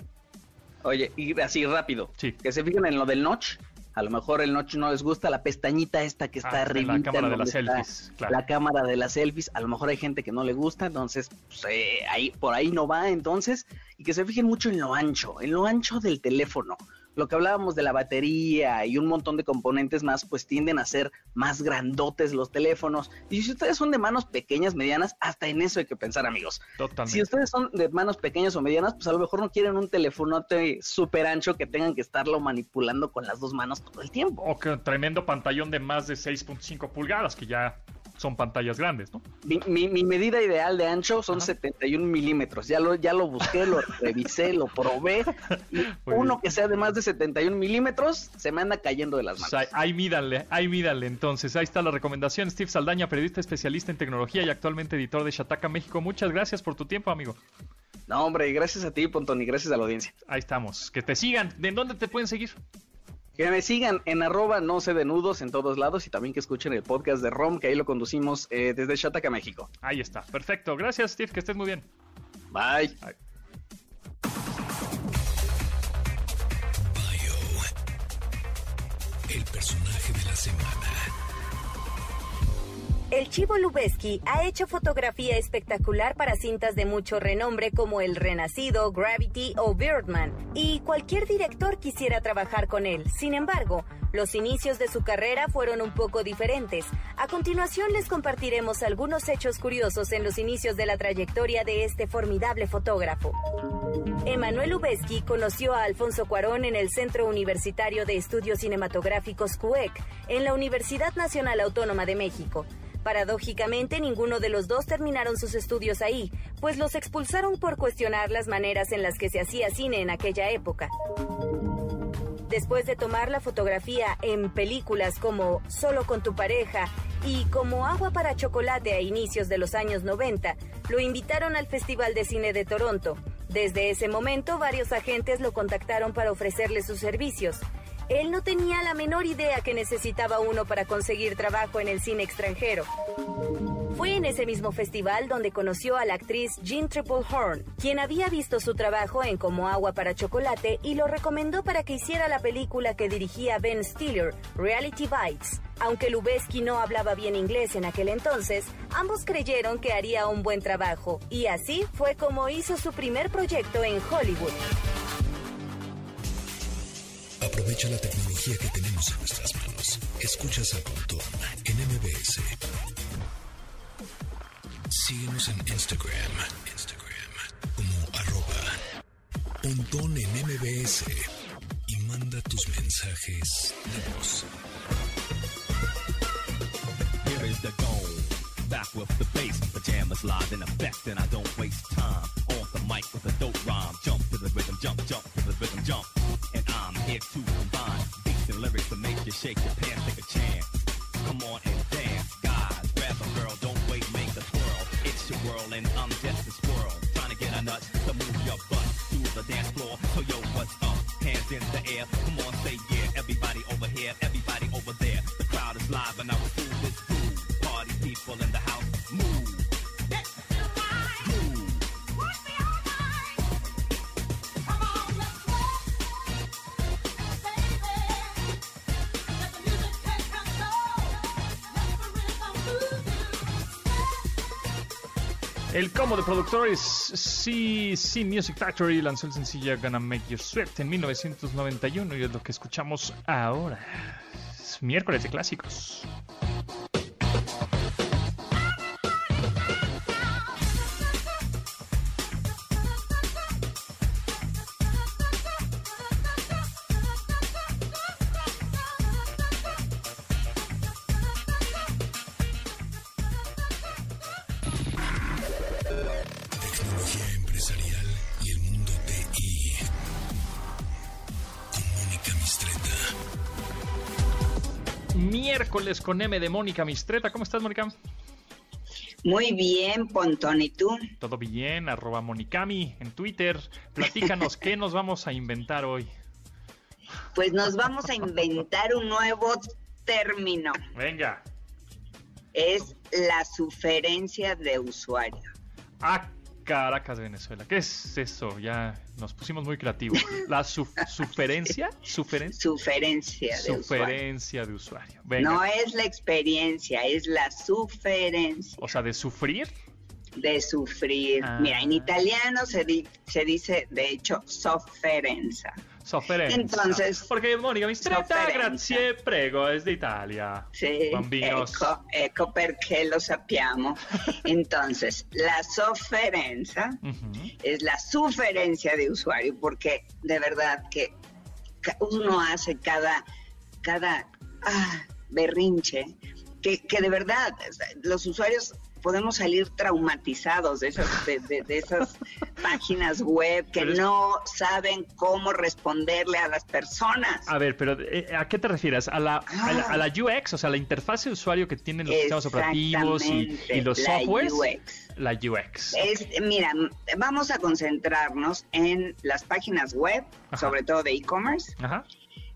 Oye, y así rápido. Sí. Que se fijen en lo del notch. A lo mejor el notch no les gusta la pestañita esta que está arriba. La cámara de las selfies. La cámara de las selfies. A lo mejor hay gente que no le gusta, entonces pues, eh, ahí, por ahí no va. Entonces, y que se fijen mucho en lo ancho, en lo ancho del teléfono lo que hablábamos de la batería y un montón de componentes más, pues tienden a ser más grandotes los teléfonos. Y si ustedes son de manos pequeñas, medianas, hasta en eso hay que pensar, amigos. Totalmente. Si ustedes son de manos pequeñas o medianas, pues a lo mejor no quieren un telefonote súper ancho que tengan que estarlo manipulando con las dos manos todo el tiempo. O que un tremendo pantallón de más de 6.5 pulgadas, que ya son pantallas grandes, ¿no? Mi, medida ideal de ancho son 71 milímetros. Ya lo, ya lo busqué, lo revisé, lo probé. uno que sea de más de 71 milímetros se me anda cayendo de las manos. ahí mídale, ahí mídale. Entonces, ahí está la recomendación. Steve Saldaña, periodista especialista en tecnología y actualmente editor de Shataka México. Muchas gracias por tu tiempo, amigo. No, hombre, gracias a ti, Pontón, y gracias a la audiencia. Ahí estamos. Que te sigan. ¿De dónde te pueden seguir? Que me sigan en arroba no se denudos en todos lados y también que escuchen el podcast de ROM, que ahí lo conducimos eh, desde Chataca, México. Ahí está, perfecto. Gracias, Steve, que estés muy bien. Bye. Bye. El personaje de la semana. El Chivo Lubeski ha hecho fotografía espectacular para cintas de mucho renombre como El Renacido, Gravity o Birdman, y cualquier director quisiera trabajar con él. Sin embargo, los inicios de su carrera fueron un poco diferentes. A continuación les compartiremos algunos hechos curiosos en los inicios de la trayectoria de este formidable fotógrafo. Emanuel Lubeski conoció a Alfonso Cuarón en el Centro Universitario de Estudios Cinematográficos CUEC, en la Universidad Nacional Autónoma de México. Paradójicamente, ninguno de los dos terminaron sus estudios ahí, pues los expulsaron por cuestionar las maneras en las que se hacía cine en aquella época. Después de tomar la fotografía en películas como Solo con tu pareja y como Agua para chocolate a inicios de los años 90, lo invitaron al Festival de Cine de Toronto. Desde ese momento, varios agentes lo contactaron para ofrecerle sus servicios. Él no tenía la menor idea que necesitaba uno para conseguir trabajo en el cine extranjero. Fue en ese mismo festival donde conoció a la actriz Jean Triplehorn, quien había visto su trabajo en Como agua para chocolate y lo recomendó para que hiciera la película que dirigía Ben Stiller, Reality Bites. Aunque Lubeski no hablaba bien inglés en aquel entonces, ambos creyeron que haría un buen trabajo, y así fue como hizo su primer proyecto en Hollywood. Aprovecha la tecnología que tenemos en nuestras manos. Escuchas a Pontón en MBS. Síguenos en Instagram. Instagram como arroba Pontón en MBS. Y manda tus mensajes de voz. Here is the goal. Back with the bass, pajamas live in effect, and I don't waste time. Mic with a dope rhyme, jump to the rhythm, jump, jump to the rhythm, jump. And I'm here to combine beats and lyrics to make you shake your pants, take a chance. Come on and dance, El combo de productores CC Music Factory lanzó el sencillo Gonna Make You Sweat en 1991 y es lo que escuchamos ahora. Es miércoles de clásicos. Miércoles con M de Mónica Mistreta. ¿Cómo estás, Mónica? Muy bien, Pontón, ¿y tú? Todo bien, arroba Monicami en Twitter. Platícanos, ¿qué nos vamos a inventar hoy? Pues nos vamos a inventar un nuevo término. Venga. Es la suferencia de usuario. Ah, Caracas, Venezuela. ¿Qué es eso? Ya nos pusimos muy creativos. La su- suferencia, suferencia, Suferencia de usuario. suferencia de usuario. Venga. No es la experiencia, es la suferencia O sea, de sufrir. de sufrir. Ah. Mira, en italiano se, di- se dice, de hecho, sofferenza. Sofferenza. Entonces, Porque Mónica Mistretta, sofferenza. grazie, prego, es de Italia. Sì, Bambinos. ecco, ecco perché lo sappiamo. Entonces, la sofferenza es la suferencia de usuario, porque de verdad que uno hace cada, cada ah, berrinche, que, que de verdad los usuarios podemos salir traumatizados de esas, de, de- de esas páginas web que es- no saben cómo responderle a las personas. A ver, pero eh, ¿a qué te refieres? ¿A la, a, la, a la UX? O sea, la interfaz de usuario que tienen los sistemas operativos y, los la softwares. UX. La UX. Es, mira, vamos a concentrarnos en las páginas web, Ajá. sobre todo de e-commerce, Ajá.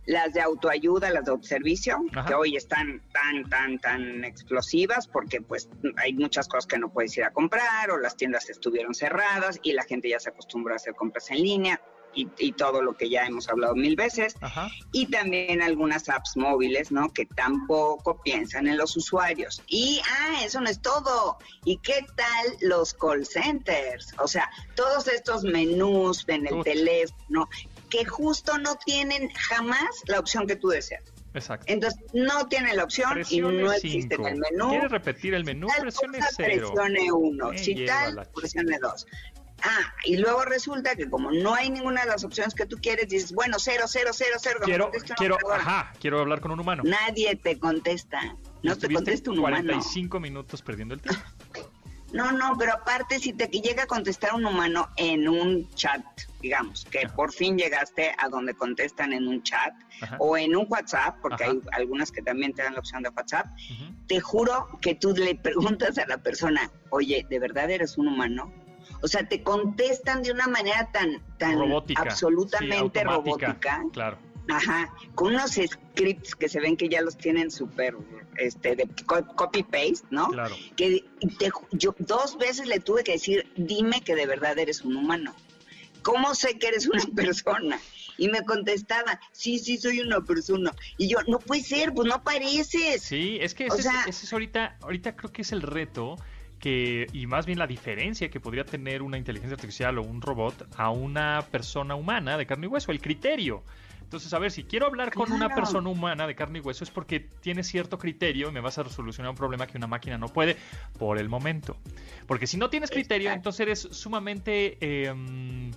Las de autoayuda, las de autoservicio, Ajá. que hoy están tan, tan, tan explosivas porque pues hay muchas cosas que no puedes ir a comprar o las tiendas estuvieron cerradas y la gente ya se acostumbró a hacer compras en línea. y, y todo lo que ya hemos hablado mil veces. Ajá. Y también algunas apps móviles, ¿no? Que tampoco piensan en los usuarios. Y, ah, eso no es todo. ¿Y qué tal los call centers? O sea, todos estos menús en el Uf. teléfono que justo no tienen jamás la opción que tú deseas. Exacto. Entonces, no tiene la opción Presione y no existe cinco. en el menú. ¿Quiere repetir el menú? Tal Presione cosa, cero. presione uno. Me si tal, presione dos. Ah, y luego resulta que como no hay ninguna de las opciones que tú quieres, dices, bueno, cero, cero, cero, cero. Quiero, quiero, ajá, quiero hablar con un humano. Nadie te contesta. No te contesta un humano. 45 minutos perdiendo el tiempo. No, no, pero aparte si te llega a contestar un humano en un chat, digamos, que por fin llegaste a donde contestan en un chat Ajá. o en un WhatsApp, porque Ajá. hay algunas que también te dan la opción de WhatsApp, te juro que tú le preguntas a la persona, oye, ¿de verdad eres un humano? O sea, te contestan de una manera tan, tan Robótica. absolutamente sí, robótica. Claro. Ajá, con unos scripts que se ven que ya los tienen súper, este, de co- copy-paste, ¿no? Claro. que te- yo dos veces le tuve que decir, dime que de verdad eres un humano. ¿Cómo sé que eres una persona? Y me contestaba, sí, sí, soy una persona. Y yo, no puede ser, pues no pareces. Sí, es que O ese, es- sea- ese es ahorita, ahorita creo que es el reto que, y más bien la diferencia que podría tener una inteligencia artificial o un robot a una persona humana de carne y hueso, el criterio. Entonces, a ver, si quiero hablar con una persona humana de carne y hueso es porque tiene cierto criterio y me vas a solucionar un problema que una máquina no puede por el momento. Porque si no tienes criterio, Exacto. entonces eres sumamente... em,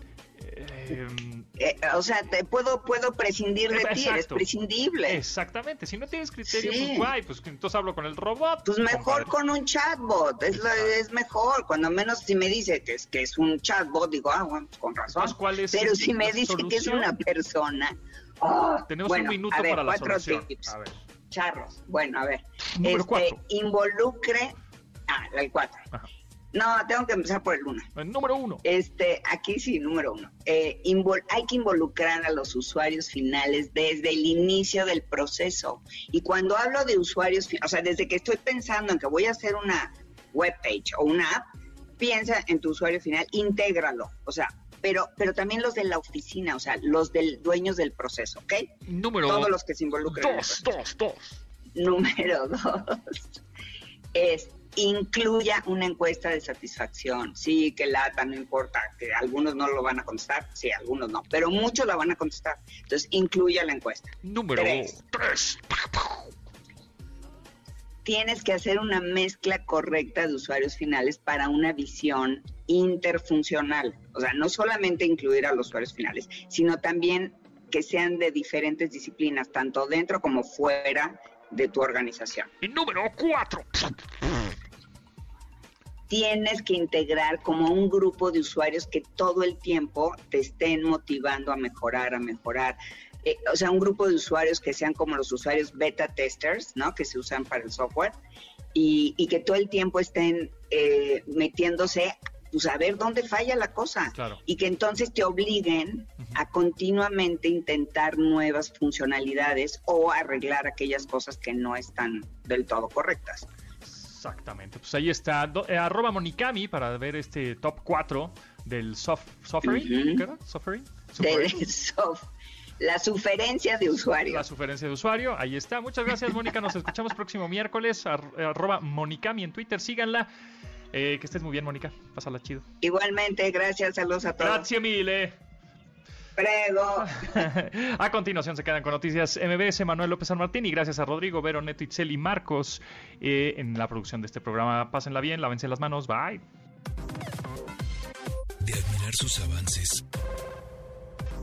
em, Eh, o sea, te puedo, puedo prescindir de ti, eres Exacto. prescindible. exactamente, si no tienes criterio, Sí. pues guay, pues entonces hablo con el robot. Pues mejor compadre. con un chatbot, es, lo- Exacto. es mejor. Cuando menos si me dice que es, que es un chatbot, digo, ah, bueno, pues con razón. Entonces, ¿cuál es Pero si me dice que es una persona. Ah, Tenemos bueno, un minuto ver, para la cuatro solución. tips. A ver. Charros. Bueno, a ver. Número este, cuatro. Involucre. Ah, el 4. Ajá. No, tengo que empezar por el 1. El número uno. Este, aquí sí, número uno. Eh, hay que involucrar a los usuarios finales desde el inicio del proceso. Y cuando hablo de usuarios, fi- o sea, desde que estoy pensando en que voy a hacer una webpage o una app, piensa en tu usuario final, intégralo. O sea, pero, pero también los de la oficina, o sea, los del dueños del proceso, ¿ok? Número Todos los que se involucran. dos, dos, dos. Número dos es incluya una encuesta de satisfacción. Sí, que lata, no importa, que algunos no lo van a contestar, sí, algunos no, pero muchos la van a contestar. Entonces, incluya la encuesta. Número Tres. tres. Tienes que hacer una mezcla correcta de usuarios finales para una visión interfuncional. O sea, no solamente incluir a los usuarios finales, sino también que sean de diferentes disciplinas, tanto dentro como fuera de tu organización. Y número cuatro. tienes que integrar como un grupo de usuarios que todo el tiempo te estén motivando a mejorar, a mejorar. Eh, o sea, un grupo de usuarios que sean como los usuarios beta testers, ¿no? Que se usan para el software y, y que todo el tiempo estén eh, metiéndose, pues a ver dónde falla la cosa. Claro. Y que entonces te obliguen a continuamente intentar nuevas funcionalidades o arreglar aquellas cosas que no están del todo correctas. Exactamente. Pues ahí está. Do- eh, arroba Monicami para ver este top 4 del soft. Ujú. ¿Qué era? Suffering. de Suffering. soft- la sugerencia de usuario. La sugerencia de usuario. Ahí está. Muchas gracias, Mónica. Nos escuchamos próximo miércoles. ar- arroba Monicami en Twitter. Síganla. Eh, que estés muy bien, Mónica. Pásala chido. Igualmente, gracias, saludos a todos. Gracias, mille. Prego. a continuación se quedan con noticias MBS, Manuel López San Martín y gracias a Rodrigo, Vero, Neto, Itzel y Marcos eh, en la producción de este programa. Pásenla bien, lávense las manos, bye. De admirar sus avances,